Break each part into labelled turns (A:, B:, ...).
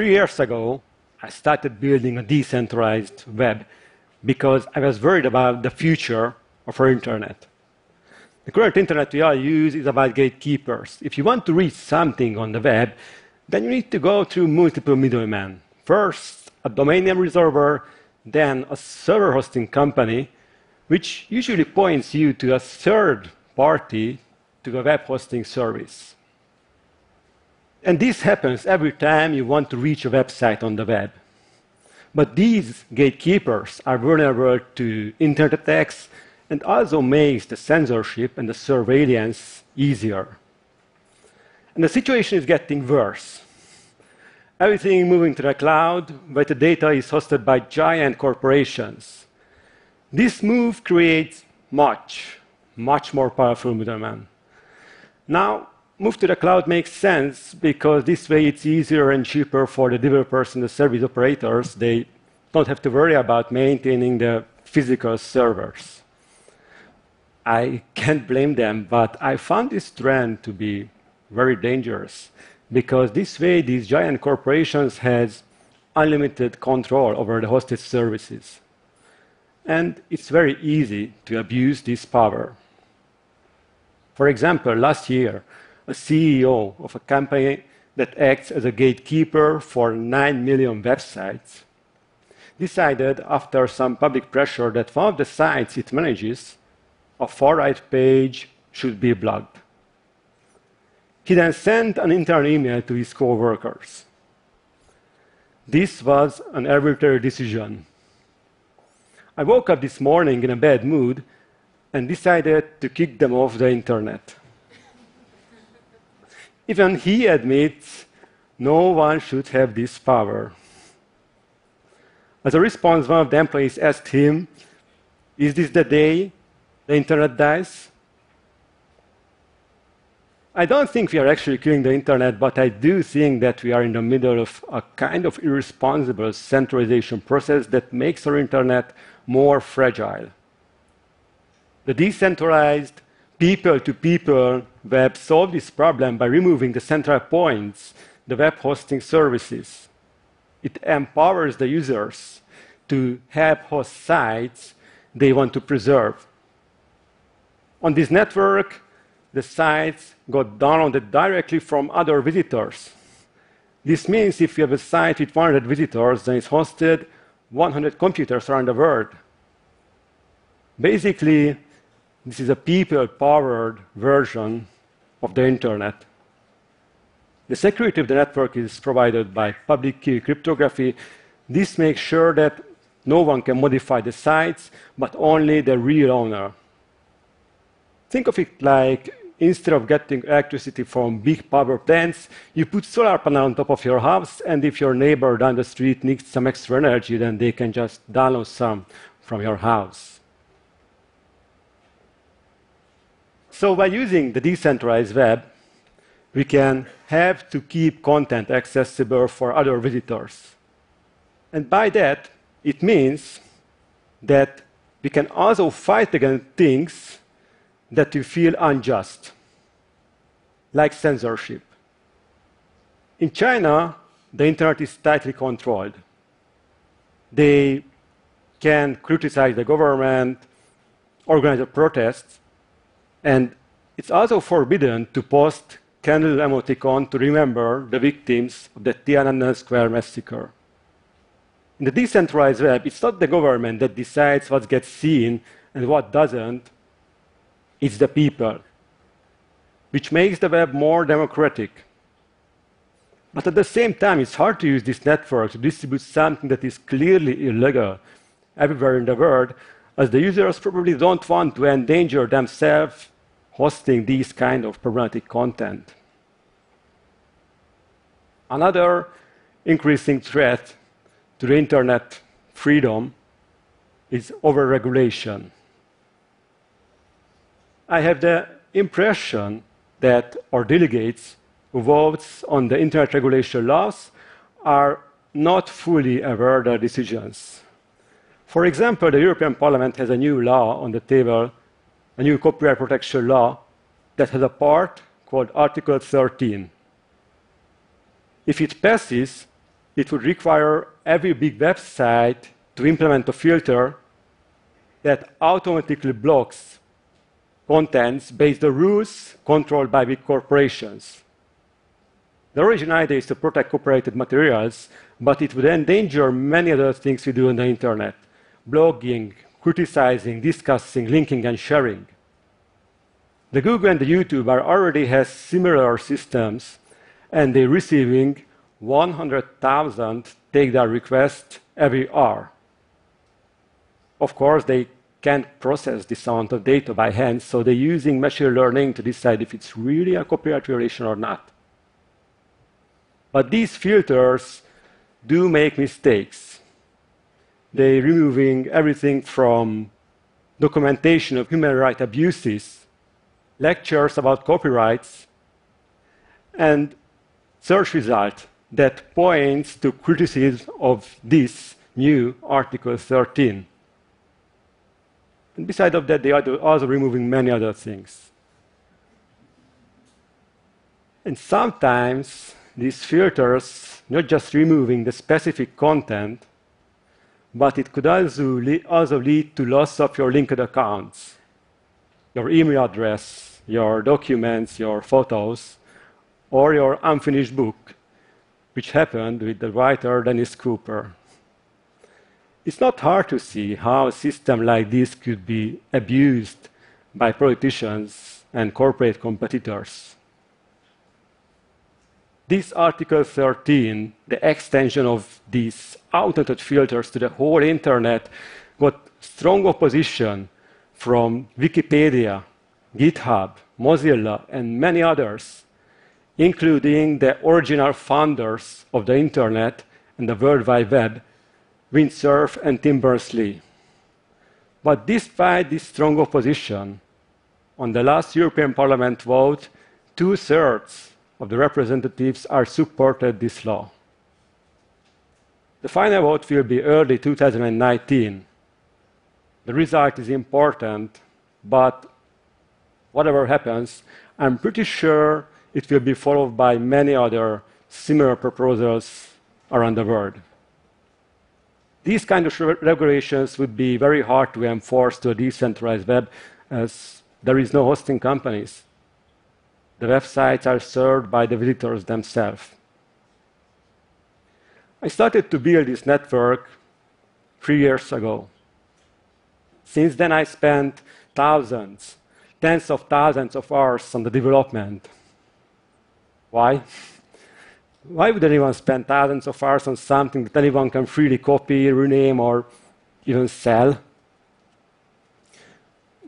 A: Three years ago, I started building a decentralized web because I was worried about the future of our internet. The current internet we all use is about gatekeepers. If you want to reach something on the web, then you need to go through multiple middlemen. First, a domain name reserver, then a server hosting company, which usually points you to a third party to a web hosting service. And this happens every time you want to reach a website on the web. But these gatekeepers are vulnerable to internet attacks and also makes the censorship and the surveillance easier. And the situation is getting worse. Everything moving to the cloud, where the data is hosted by giant corporations. This move creates much, much more powerful middlemen. Now, move to the cloud makes sense because this way it's easier and cheaper for the developers and the service operators. They don't have to worry about maintaining the physical servers. I can't blame them, but I found this trend to be very dangerous because this way these giant corporations has unlimited control over the hosted services. And it's very easy to abuse this power. For example, last year, a CEO of a company that acts as a gatekeeper for 9 million websites decided, after some public pressure, that one of the sites it manages, a far right page, should be blocked. He then sent an internal email to his co workers. This was an arbitrary decision. I woke up this morning in a bad mood and decided to kick them off the internet. Even he admits no one should have this power. As a response, one of the employees asked him, Is this the day the internet dies? I don't think we are actually killing the internet, but I do think that we are in the middle of a kind of irresponsible centralization process that makes our internet more fragile. The decentralized, people to people web solve this problem by removing the central points, the web hosting services. It empowers the users to have host sites they want to preserve. On this network, the sites got downloaded directly from other visitors. This means if you have a site with 100 visitors, then it's hosted 100 computers around the world. Basically, this is a people-powered version of the internet. The security of the network is provided by public key cryptography. This makes sure that no one can modify the sites, but only the real owner. Think of it like instead of getting electricity from big power plants, you put solar panel on top of your house, and if your neighbor down the street needs some extra energy, then they can just download some from your house. So by using the decentralized web, we can have to keep content accessible for other visitors. And by that, it means that we can also fight against things that we feel unjust, like censorship. In China, the internet is tightly controlled. They can criticize the government, organize protests, and it's also forbidden to post candle emoticon to remember the victims of the Tiananmen Square massacre. In the decentralized web, it's not the government that decides what gets seen and what doesn't, it's the people, which makes the web more democratic. But at the same time, it's hard to use this network to distribute something that is clearly illegal everywhere in the world, as the users probably don't want to endanger themselves hosting these kind of problematic content. Another increasing threat to the internet freedom is overregulation. I have the impression that our delegates who vote on the internet regulation laws are not fully aware of their decisions. For example, the European Parliament has a new law on the table a new copyright protection law that has a part called Article 13. If it passes, it would require every big website to implement a filter that automatically blocks contents based on rules controlled by big corporations. The original idea is to protect copyrighted materials, but it would endanger many other things we do on the internet blogging, criticizing, discussing, linking, and sharing. The Google and the YouTube are already has similar systems, and they're receiving 100,000 takedown requests every hour. Of course, they can't process this amount of data by hand, so they're using machine learning to decide if it's really a copyright violation or not. But these filters do make mistakes. They're removing everything from documentation of human rights abuses, lectures about copyrights, and search result that points to criticism of this new Article 13. And besides of that, they are also removing many other things. And sometimes these filters not just removing the specific content, but it could also, lead, also lead to loss of your linked accounts, your email address, your documents, your photos, or your unfinished book, which happened with the writer Dennis Cooper. It's not hard to see how a system like this could be abused by politicians and corporate competitors. This Article 13, the extension of these automated filters to the whole internet, got strong opposition from Wikipedia, GitHub, Mozilla, and many others, including the original founders of the internet and the World Wide Web, Vint Cerf and Tim Berners-Lee. But despite this strong opposition, on the last European Parliament vote, two thirds of the representatives are supported this law. The final vote will be early 2019. The result is important, but whatever happens, I'm pretty sure it will be followed by many other similar proposals around the world. These kind of regulations would be very hard to enforce to a decentralized web as there is no hosting companies. The websites are served by the visitors themselves. I started to build this network three years ago. Since then, I spent thousands, tens of thousands of hours on the development. Why? Why would anyone spend thousands of hours on something that anyone can freely copy, rename, or even sell?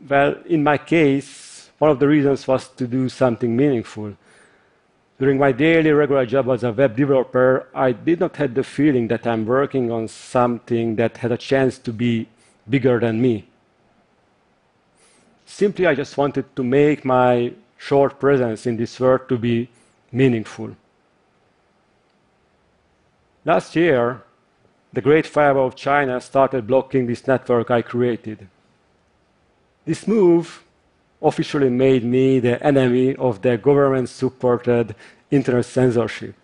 A: Well, in my case, one of the reasons was to do something meaningful. During my daily regular job as a web developer, I did not have the feeling that I'm working on something that had a chance to be bigger than me. Simply, I just wanted to make my short presence in this world to be meaningful. Last year, the Great Firewall of China started blocking this network I created. This move officially made me the enemy of the government supported internet censorship.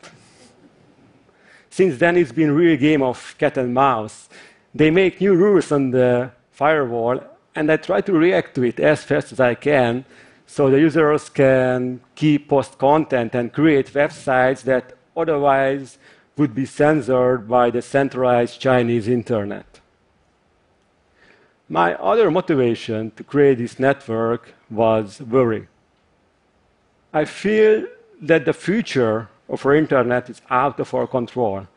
A: Since then, it's been a game of cat and mouse. They make new rules on the firewall, and I try to react to it as fast as I can so the users can keep post content and create websites that otherwise would be censored by the centralized Chinese internet. My other motivation to create this network was worry. I feel that the future of our internet is out of our control.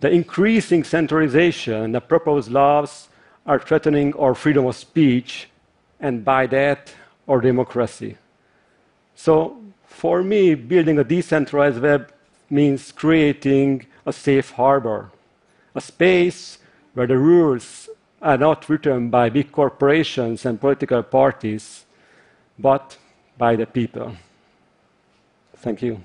A: The increasing centralization and the proposed laws are threatening our freedom of speech, and by that, our democracy. So, for me, building a decentralized web means creating a safe harbor, a space where the rules are not written by big corporations and political parties, but by the people. Thank you.